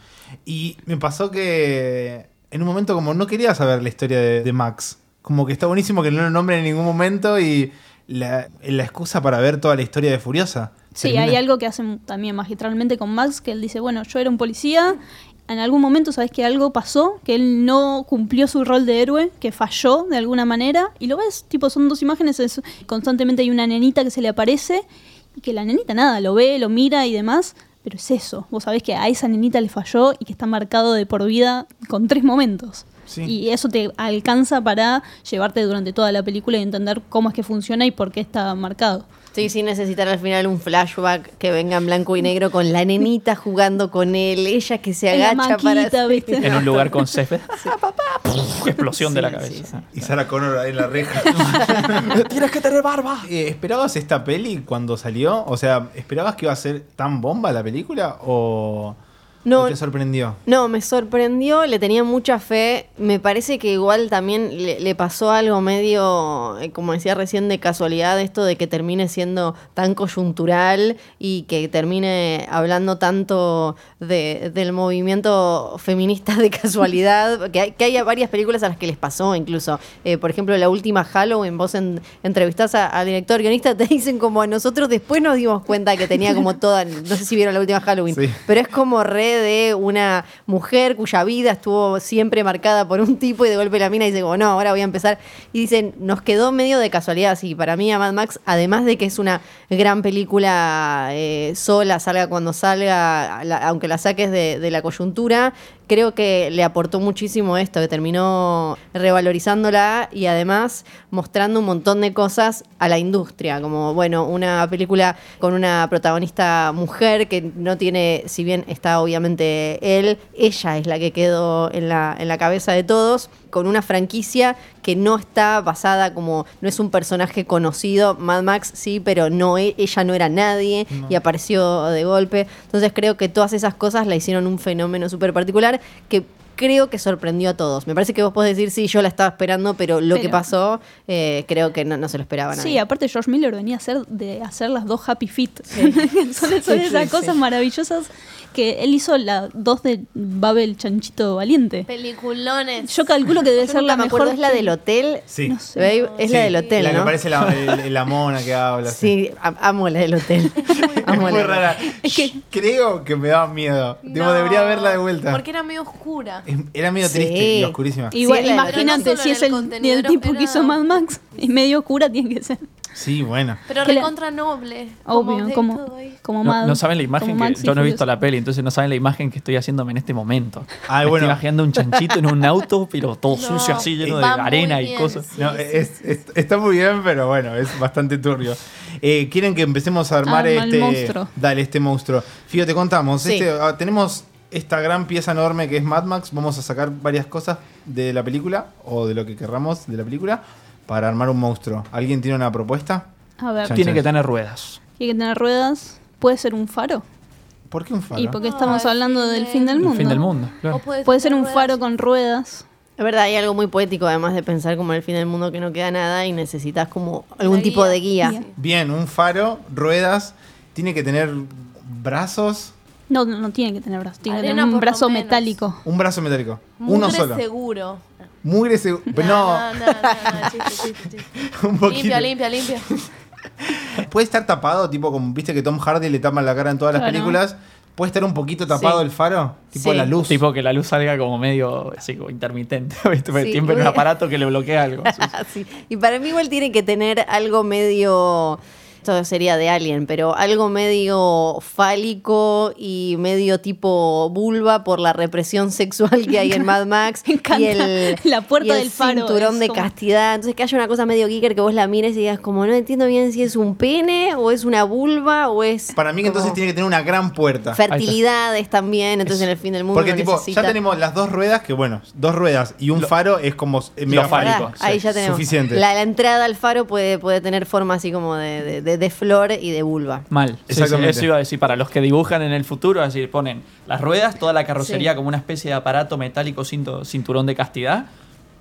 [SPEAKER 3] Y me pasó que en un momento como no quería saber la historia de, de Max. Como que está buenísimo que no lo nombren en ningún momento y la, la excusa para ver toda la historia de Furiosa.
[SPEAKER 4] Sí,
[SPEAKER 3] Termina-
[SPEAKER 4] hay algo que hacen también magistralmente con Max, que él dice, bueno, yo era un policía, en algún momento sabes que algo pasó, que él no cumplió su rol de héroe, que falló de alguna manera, y lo ves, tipo, son dos imágenes, es- constantemente hay una nenita que se le aparece, y que la nenita nada, lo ve, lo mira y demás, pero es eso, vos sabés que a esa nenita le falló y que está marcado de por vida con tres momentos.
[SPEAKER 3] Sí.
[SPEAKER 4] Y eso te alcanza para llevarte durante toda la película y entender cómo es que funciona y por qué está marcado.
[SPEAKER 7] Sí, sin necesitar al final un flashback que venga en blanco y negro con la nenita jugando con él, ella que se agacha
[SPEAKER 4] maquita,
[SPEAKER 7] para...
[SPEAKER 4] ¿viste?
[SPEAKER 5] En un lugar con césped. Puf, explosión de la
[SPEAKER 7] Sí,
[SPEAKER 5] cabeza.
[SPEAKER 3] Y Sarah Connor ahí en la reja.
[SPEAKER 5] Tienes que tener barba.
[SPEAKER 3] Eh, ¿Esperabas esta peli cuando salió? O sea, ¿esperabas que iba a ser tan bomba la película? ¿O,
[SPEAKER 7] No,
[SPEAKER 3] o te sorprendió?
[SPEAKER 7] No, me sorprendió, le tenía mucha fe. Me parece que igual también le, le pasó algo medio, eh, como decía recién, de casualidad, esto de que termine siendo tan coyuntural y que termine hablando tanto de- del movimiento feminista de casualidad. Que, hay, que haya varias películas a las que les pasó, incluso. Eh, por ejemplo, la última Halloween, vos en, entrevistás a- al director guionista, te dicen como a nosotros después nos dimos cuenta que tenía como toda, no sé si vieron la última Halloween,
[SPEAKER 3] Sí.
[SPEAKER 7] pero es como re de una mujer cuya vida estuvo siempre marcada por un tipo y de golpe la mina dice como, no, ahora voy a empezar. Y dicen, nos quedó medio de casualidad, así para mí a Mad Max, además de que es una gran película eh, sola, salga cuando salga, aunque la saques de la coyuntura, creo que le aportó muchísimo esto, que terminó revalorizándola y además mostrando un montón de cosas a la industria, como, bueno, una película con una protagonista mujer que no tiene, si bien está obviamente él, ella es la que quedó en la, en la cabeza de todos, con una franquicia que no está basada como, no es un personaje conocido, Mad Max sí, pero no, e- ella no era nadie y apareció de golpe. Entonces creo que todas esas cosas la hicieron un fenómeno súper particular que creo que sorprendió a todos. Me parece que vos podés decir, sí, yo la estaba esperando, pero lo que pasó, eh, creo que no, no se lo esperaba nadie.
[SPEAKER 4] Sí, aparte George Miller venía a hacer de hacer las dos Happy Feet. son son
[SPEAKER 7] Sí,
[SPEAKER 4] esas
[SPEAKER 7] sí,
[SPEAKER 4] cosas
[SPEAKER 7] sí.
[SPEAKER 4] maravillosas que él hizo la dos de Babel Chanchito Valiente.
[SPEAKER 6] Peliculones.
[SPEAKER 4] Yo calculo que debe
[SPEAKER 7] Yo
[SPEAKER 4] ser la
[SPEAKER 7] me
[SPEAKER 4] mejor.
[SPEAKER 7] acuerdo, es la del hotel.
[SPEAKER 3] Sí.
[SPEAKER 4] No sé.
[SPEAKER 7] Babe, es
[SPEAKER 3] Sí,
[SPEAKER 7] la del hotel,
[SPEAKER 3] La que parece la, el- la mona que habla.
[SPEAKER 7] Sí, amo la del hotel. amo
[SPEAKER 3] Muy
[SPEAKER 7] la
[SPEAKER 3] rara.
[SPEAKER 4] Es que-
[SPEAKER 3] Creo que me daba miedo.
[SPEAKER 6] No,
[SPEAKER 3] debería verla de vuelta.
[SPEAKER 6] Porque era medio oscura.
[SPEAKER 3] Es- Era medio
[SPEAKER 7] Sí.
[SPEAKER 3] triste y oscurísima.
[SPEAKER 4] Igual,
[SPEAKER 7] Sí, es
[SPEAKER 4] imagínate,
[SPEAKER 6] no
[SPEAKER 4] si es
[SPEAKER 6] el
[SPEAKER 4] el, tipo
[SPEAKER 6] era-
[SPEAKER 4] que hizo Mad Max y medio oscura tiene que ser.
[SPEAKER 3] Sí, bueno.
[SPEAKER 6] Pero recontra noble.
[SPEAKER 4] Obvio, como, como
[SPEAKER 5] No,
[SPEAKER 4] Mad-
[SPEAKER 5] no saben la imagen que yo no he visto la peli, entonces no saben la imagen que estoy haciéndome en este momento.
[SPEAKER 3] Ay,
[SPEAKER 5] Me
[SPEAKER 3] bueno.
[SPEAKER 5] Estoy imaginando un chanchito en un auto, pero todo
[SPEAKER 6] No,
[SPEAKER 5] sucio así, lleno de arena y cosas.
[SPEAKER 6] sí,
[SPEAKER 3] No,
[SPEAKER 6] sí.
[SPEAKER 3] es- es- está muy bien, pero bueno, es bastante turbio. Eh, ¿Quieren que empecemos a armar
[SPEAKER 4] Arma
[SPEAKER 3] este
[SPEAKER 4] monstruo.
[SPEAKER 3] Dale, este monstruo. Fío, te contamos.
[SPEAKER 7] Sí.
[SPEAKER 3] Este, ah, tenemos esta gran pieza enorme que es Mad Max. Vamos a sacar varias cosas de la película o de lo que querramos de la película para armar un monstruo. ¿Alguien tiene una propuesta?
[SPEAKER 4] A ver,
[SPEAKER 3] Chan,
[SPEAKER 5] Tiene
[SPEAKER 3] chan.
[SPEAKER 5] que tener ruedas.
[SPEAKER 4] tiene que tener ruedas. Puede ser un faro.
[SPEAKER 3] ¿Por qué un faro?
[SPEAKER 4] Y porque estamos
[SPEAKER 6] Ay,
[SPEAKER 4] hablando
[SPEAKER 6] fin
[SPEAKER 4] del
[SPEAKER 6] del-
[SPEAKER 4] fin del
[SPEAKER 5] El
[SPEAKER 4] mundo.
[SPEAKER 5] fin del mundo. claro.
[SPEAKER 6] Puede,
[SPEAKER 4] Puede ser un faro con ruedas.
[SPEAKER 7] Es verdad, hay algo muy poético además de pensar como en el fin del mundo que no queda nada y necesitas como algún
[SPEAKER 6] Una
[SPEAKER 7] tipo
[SPEAKER 6] guía.
[SPEAKER 7] de guía.
[SPEAKER 4] Guía.
[SPEAKER 3] Bien, un faro, ruedas. Tiene que tener brazos,
[SPEAKER 4] No, no, no tiene que tener brazos. Tiene que
[SPEAKER 6] Arena
[SPEAKER 4] tener un
[SPEAKER 6] por lo
[SPEAKER 4] brazo
[SPEAKER 6] menos.
[SPEAKER 4] metálico.
[SPEAKER 3] un brazo metálico.
[SPEAKER 6] Mugre
[SPEAKER 3] Uno solo.
[SPEAKER 6] seguro.
[SPEAKER 3] Mugre seguro. No,
[SPEAKER 6] No, no, no, no, chiste, chiste, chiste.
[SPEAKER 3] un poquito.
[SPEAKER 6] Limpia, limpia, limpia.
[SPEAKER 3] Puede estar tapado, tipo como viste que Tom Hardy le tapan la cara en todas las
[SPEAKER 4] Claro.
[SPEAKER 3] películas. Puede estar un poquito tapado
[SPEAKER 7] Sí.
[SPEAKER 3] el faro, tipo
[SPEAKER 7] Sí.
[SPEAKER 3] la luz.
[SPEAKER 5] Tipo que la luz salga como medio así como intermitente. ¿viste? Porque
[SPEAKER 7] Sí,
[SPEAKER 5] Siempre un
[SPEAKER 7] muy-
[SPEAKER 5] aparato que le bloquea algo.
[SPEAKER 7] Sí. Y para mí igual tiene que tener algo medio Esto sería de Alien, pero algo medio fálico y medio tipo vulva por la represión sexual que hay en Mad Max.
[SPEAKER 4] Me encanta.
[SPEAKER 7] Y el,
[SPEAKER 4] La puerta
[SPEAKER 7] y el
[SPEAKER 4] del faro
[SPEAKER 7] cinturón de
[SPEAKER 4] como-
[SPEAKER 7] castidad. Entonces que haya una cosa medio geeker que vos la mires y digas como no entiendo bien si es un pene o es una vulva o es
[SPEAKER 3] Para mí que entonces tiene que tener una gran puerta.
[SPEAKER 7] fertilidades también. Entonces en el fin del mundo
[SPEAKER 3] Porque
[SPEAKER 7] no
[SPEAKER 3] tipo,
[SPEAKER 7] necesita-
[SPEAKER 3] ya tenemos las dos ruedas, que bueno, dos ruedas y un faro es como eh, mega
[SPEAKER 5] fálico.
[SPEAKER 3] fálico.
[SPEAKER 7] Ahí ya tenemos.
[SPEAKER 3] Suficiente.
[SPEAKER 7] La, la entrada al faro puede, puede tener forma así como de, de- de- de flor y de vulva.
[SPEAKER 5] Mal. Sí, sí,
[SPEAKER 3] Exactamente.
[SPEAKER 5] eso iba a decir, para los que dibujan en el futuro, es decir, ponen las ruedas, toda la carrocería
[SPEAKER 7] Sí.
[SPEAKER 5] como una especie de aparato metálico cinto- cinturón de castidad,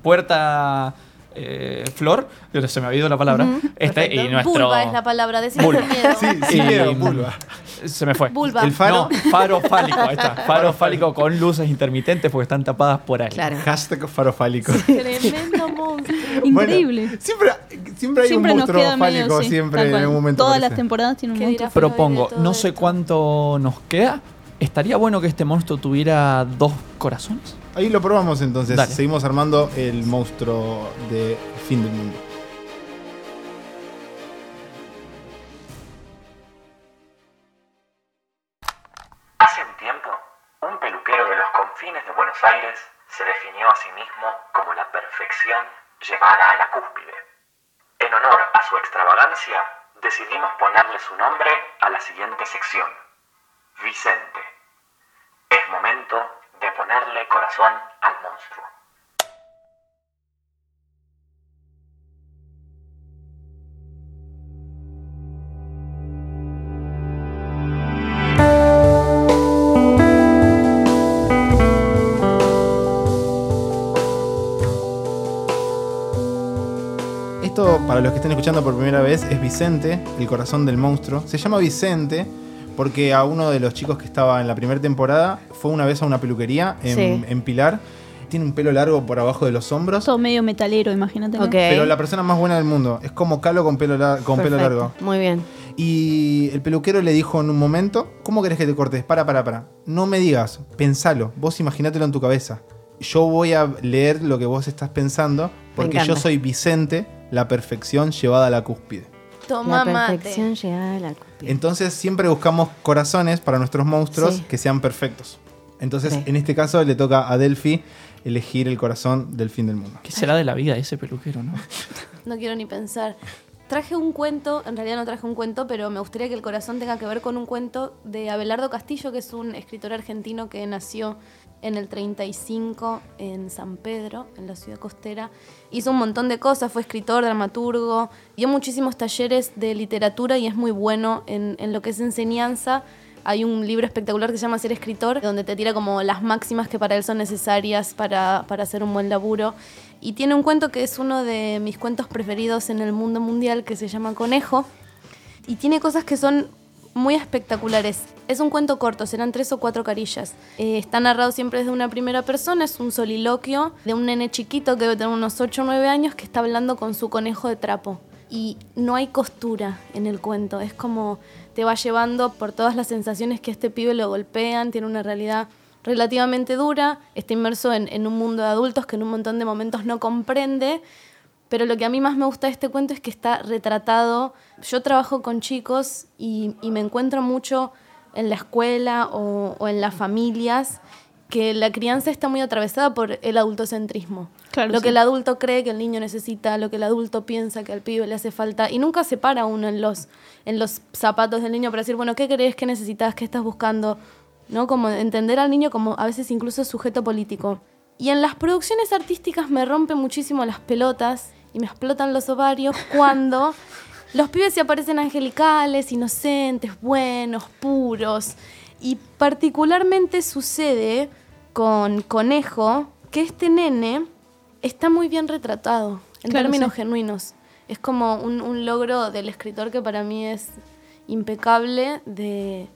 [SPEAKER 5] puerta eh, flor, yo se me ha ido la palabra, este, y nuestro...
[SPEAKER 6] Vulva es la palabra, miedo.
[SPEAKER 3] Sí, sí, miedo, vulva.
[SPEAKER 5] Se me fue.
[SPEAKER 6] Vulva.
[SPEAKER 3] El faro.
[SPEAKER 5] No, faro fálico, ahí está. Faro fálico con luces intermitentes porque están tapadas por ahí.
[SPEAKER 7] Claro.
[SPEAKER 3] Hashtag faro fálico.
[SPEAKER 6] Tremendo monstruo.
[SPEAKER 4] Increíble.
[SPEAKER 3] Bueno, siempre, siempre hay
[SPEAKER 4] siempre
[SPEAKER 3] un monstruo
[SPEAKER 4] medio,
[SPEAKER 3] fálico,
[SPEAKER 4] sí,
[SPEAKER 3] siempre en algún momento.
[SPEAKER 4] Todas las temporadas tienen un
[SPEAKER 6] ¿Qué
[SPEAKER 4] monstruo.
[SPEAKER 5] Propongo, no sé
[SPEAKER 6] esto.
[SPEAKER 5] cuánto nos queda. Estaría bueno que este monstruo tuviera dos corazones.
[SPEAKER 3] Ahí lo probamos entonces.
[SPEAKER 5] Dale.
[SPEAKER 3] Seguimos armando el monstruo de fin del mundo.
[SPEAKER 1] Buenos se definió a sí mismo como la perfección llevada a la cúspide. En honor a su extravagancia, decidimos ponerle su nombre a la siguiente sección. Vicente. Es momento de ponerle corazón al monstruo.
[SPEAKER 3] Para los que estén escuchando por primera vez, es Vicente, el corazón del monstruo. Se llama Vicente porque a uno de los chicos que estaba en la primera temporada fue una vez a una peluquería en,
[SPEAKER 7] Sí.
[SPEAKER 3] en Pilar. Tiene un pelo largo por abajo de los hombros.
[SPEAKER 4] Todo medio metalero, imagínate. ¿no?
[SPEAKER 7] Ok.
[SPEAKER 3] Pero la persona más buena del mundo. Es como Calo con pelo, con pelo
[SPEAKER 7] Perfecto.
[SPEAKER 3] largo.
[SPEAKER 7] Muy bien.
[SPEAKER 3] Y el peluquero le dijo en un momento, ¿cómo querés que te cortes? Para, para, para. No me digas, pensalo, vos imaginátelo en tu cabeza. Yo voy a leer lo que vos estás pensando, porque yo soy Vicente, la perfección llevada a la cúspide.
[SPEAKER 6] Toma
[SPEAKER 7] la
[SPEAKER 6] mate.
[SPEAKER 7] perfección llega a la cúspide.
[SPEAKER 3] Entonces siempre buscamos corazones para nuestros monstruos
[SPEAKER 7] Sí.
[SPEAKER 3] que sean perfectos. Entonces, en este caso le toca a Delphi elegir el corazón del fin del mundo.
[SPEAKER 5] ¿Qué será de la vida de ese peluquero, no?
[SPEAKER 6] No quiero ni pensar. Traje un cuento, en realidad no traje un cuento, pero me gustaría que el corazón tenga que ver con un cuento de Abelardo Castillo, que es un escritor argentino que nació en el 35 en San Pedro, en la ciudad costera. Hizo un montón de cosas, fue escritor, dramaturgo, dio muchísimos talleres de literatura y es muy bueno en, en lo que es enseñanza. Hay un libro espectacular que se llama Ser escritor, donde te tira como las máximas que para él son necesarias para, para hacer un buen laburo. Y tiene un cuento que es uno de mis cuentos preferidos en el mundo mundial, que se llama Conejo. Y tiene cosas que son muy espectaculares. Es un cuento corto, serán tres o cuatro carillas. Eh, está narrado siempre desde una primera persona, es un soliloquio de un nene chiquito que debe tener unos 8 o 9 años que está hablando con su conejo de trapo. Y no hay costura en el cuento, es como te va llevando por todas las sensaciones que este pibe lo golpean, tiene una realidad relativamente dura, está inmerso en, un mundo de adultos que en un montón de momentos no comprende, pero lo que a mí más me gusta de este cuento es que está retratado. Yo trabajo con chicos y me encuentro mucho en la escuela o, o en las familias que la crianza está muy atravesada por el adultocentrismo.
[SPEAKER 4] Claro,
[SPEAKER 6] lo
[SPEAKER 4] sí.
[SPEAKER 6] que el adulto cree que el niño necesita, lo que el adulto piensa que al pibe le hace falta. Y nunca se para uno en los, en los zapatos del niño para decir, bueno, ¿qué crees? ¿Qué necesitas? ¿Qué estás buscando? ¿No? Como entender al niño como a veces incluso sujeto político. Y en las producciones artísticas me rompen muchísimo las pelotas y me explotan los ovarios cuando los pibes se aparecen angelicales, inocentes, buenos, puros. Y particularmente sucede con Conejo que este nene está muy bien retratado en
[SPEAKER 4] Claro,
[SPEAKER 6] términos
[SPEAKER 4] sí.
[SPEAKER 6] genuinos. Es como un, un logro del escritor que para mí es impecable de,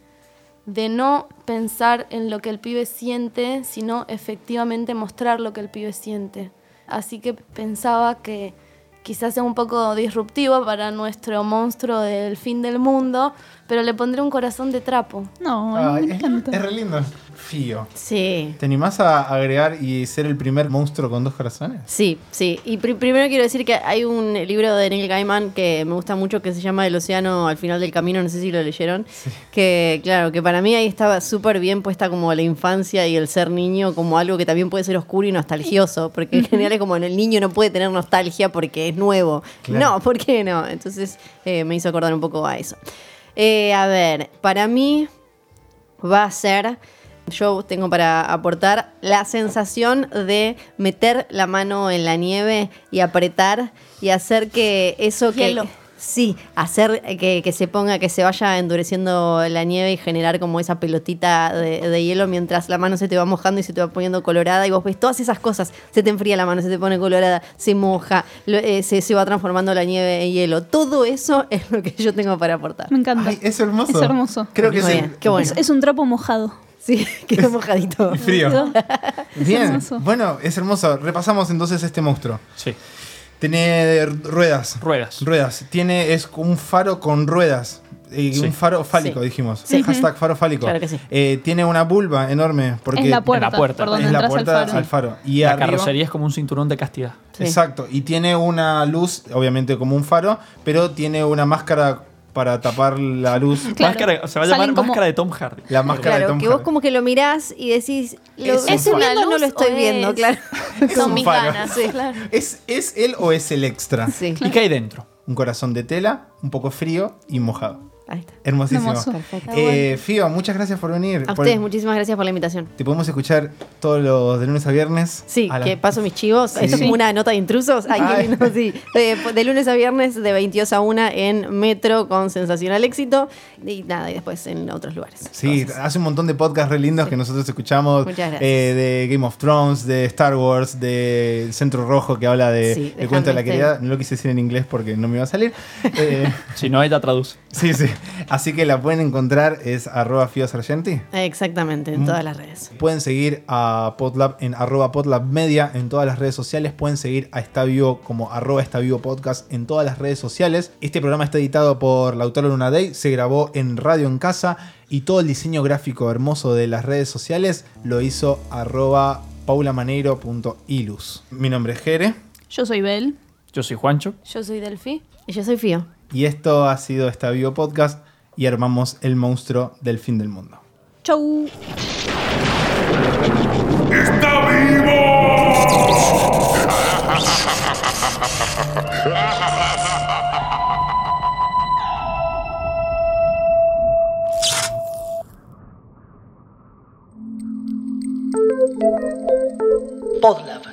[SPEAKER 6] de no pensar en lo que el pibe siente, sino efectivamente mostrar lo que el pibe siente. Así que pensaba que quizás sea un poco disruptivo para nuestro monstruo del fin del mundo, pero le pondré un corazón de trapo.
[SPEAKER 4] No,
[SPEAKER 3] Ay,
[SPEAKER 4] me
[SPEAKER 3] es,
[SPEAKER 4] encanta.
[SPEAKER 3] es re lindo. Fío.
[SPEAKER 7] Sí.
[SPEAKER 3] ¿Te animás a agregar y ser el primer monstruo con dos corazones?
[SPEAKER 7] Sí, sí. Y pri- primero quiero decir que hay un libro de Neil Gaiman que me gusta mucho que se llama El océano al final del camino, no sé si lo leyeron. Que, claro, que para mí ahí estaba súper bien puesta como la infancia y el ser niño como algo que también puede ser oscuro y nostalgioso. Porque en general es como el niño no puede tener nostalgia porque es nuevo.
[SPEAKER 3] Claro.
[SPEAKER 7] No, ¿por qué no? Entonces eh, me hizo acordar un poco a eso. Eh, a ver, para mí va a ser, yo tengo para aportar la sensación de meter la mano en la nieve y apretar y hacer que eso que...
[SPEAKER 6] Hielo.
[SPEAKER 7] Sí, hacer que, que se ponga, que se vaya endureciendo la nieve y generar como esa pelotita de, de hielo mientras la mano se te va mojando y se te va poniendo colorada y vos ves todas esas cosas. Se te enfría la mano, se te pone colorada, se moja, lo- eh, se, se va transformando la nieve en hielo. Todo eso es lo que yo tengo para aportar.
[SPEAKER 4] Me encanta.
[SPEAKER 3] Ay, es hermoso.
[SPEAKER 4] Es hermoso.
[SPEAKER 3] Creo que
[SPEAKER 7] Muy
[SPEAKER 3] es
[SPEAKER 7] bien, qué bueno.
[SPEAKER 4] Es, es un trapo mojado.
[SPEAKER 7] Sí, quedó mojadito.
[SPEAKER 3] el frío. Bien. Bueno, es hermoso. Repasamos entonces este monstruo.
[SPEAKER 5] Sí.
[SPEAKER 3] Tiene ruedas.
[SPEAKER 5] Ruedas.
[SPEAKER 3] Ruedas. Tiene, es un faro con ruedas. Eh,
[SPEAKER 5] Sí.
[SPEAKER 3] Un faro fálico,
[SPEAKER 7] Sí.
[SPEAKER 3] dijimos.
[SPEAKER 7] Sí.
[SPEAKER 3] Hashtag faro fálico.
[SPEAKER 7] Claro que sí.
[SPEAKER 3] Eh, tiene una vulva enorme. Porque
[SPEAKER 4] es la puerta,
[SPEAKER 5] puerta.
[SPEAKER 4] por donde
[SPEAKER 3] es la puerta
[SPEAKER 4] al faro.
[SPEAKER 3] al faro. Y
[SPEAKER 5] La
[SPEAKER 3] arriba-
[SPEAKER 5] carrocería es como un cinturón de castidad.
[SPEAKER 7] Sí.
[SPEAKER 3] Exacto. Y tiene una luz, obviamente como un faro, pero tiene una máscara para tapar la luz.
[SPEAKER 4] Claro.
[SPEAKER 5] Máscara, se va a llamar
[SPEAKER 4] Salen como-
[SPEAKER 5] máscara de Tom Hardy.
[SPEAKER 3] La máscara de
[SPEAKER 7] Claro,
[SPEAKER 3] Tom
[SPEAKER 7] que vos
[SPEAKER 3] Hardy.
[SPEAKER 7] como que lo mirás y decís, ¿lo
[SPEAKER 3] Es un
[SPEAKER 7] estoy viendo o no lo estoy
[SPEAKER 6] ¿O
[SPEAKER 7] viendo?
[SPEAKER 6] es-
[SPEAKER 7] Claro.
[SPEAKER 6] Son mis
[SPEAKER 3] faro.
[SPEAKER 6] ganas,
[SPEAKER 7] Sí.
[SPEAKER 6] claro.
[SPEAKER 3] ¿Es, ¿Es él o es el extra?
[SPEAKER 7] Sí.
[SPEAKER 5] ¿Y qué hay dentro?
[SPEAKER 3] Un corazón de tela, un poco frío y mojado.
[SPEAKER 7] Ahí está.
[SPEAKER 3] Hermosísimo.
[SPEAKER 4] Hermoso.
[SPEAKER 7] Perfecto.
[SPEAKER 3] Eh, Fío, muchas gracias por venir.
[SPEAKER 7] A
[SPEAKER 3] Por-
[SPEAKER 7] ustedes, muchísimas gracias por la invitación.
[SPEAKER 3] Te podemos escuchar todos los de lunes a viernes.
[SPEAKER 7] Sí,
[SPEAKER 3] a
[SPEAKER 7] que paso mis chivos.
[SPEAKER 3] Sí.
[SPEAKER 7] Esto es como una nota de intrusos. Ay,
[SPEAKER 3] Ay.
[SPEAKER 7] sí. Eh, de lunes a viernes, de 22 a 1 en Metro con Sensacional Éxito. Y nada, y después en otros lugares.
[SPEAKER 3] Sí,
[SPEAKER 7] Entonces,
[SPEAKER 3] hace un montón de podcasts re lindos que nosotros escuchamos.
[SPEAKER 7] Muchas gracias.
[SPEAKER 3] eh, de Game of Thrones, de Star Wars, de Centro Rojo que habla de
[SPEAKER 7] Sí, de
[SPEAKER 3] cuento de la querida. No lo quise decir en inglés porque no me iba a salir. Eh,
[SPEAKER 5] Si no, ella traduce.
[SPEAKER 3] sí, sí. Así que la pueden encontrar, es arroba Fío Sargenti.
[SPEAKER 7] Exactamente, en
[SPEAKER 3] Mm.
[SPEAKER 7] todas las redes.
[SPEAKER 3] Pueden seguir a Podlab en arroba Podlab Media en todas las redes sociales. Pueden seguir a Está Vivo como arroba Está Vivo Podcast en todas las redes sociales. Este programa está editado por Lautaro Luna Day. Se grabó en Radio en Casa. Y todo el diseño gráfico hermoso de las redes sociales lo hizo arroba paulamaneiro.ilus. Mi nombre es Jere.
[SPEAKER 4] Yo soy Bel.
[SPEAKER 5] Yo soy Juancho.
[SPEAKER 6] Yo soy Delphi.
[SPEAKER 7] Y yo soy Fío.
[SPEAKER 3] Y esto ha sido Está Vivo Podcast. Y armamos el monstruo del fin del mundo.
[SPEAKER 4] Chau.
[SPEAKER 2] ¡Está vivo!
[SPEAKER 8] Podlab.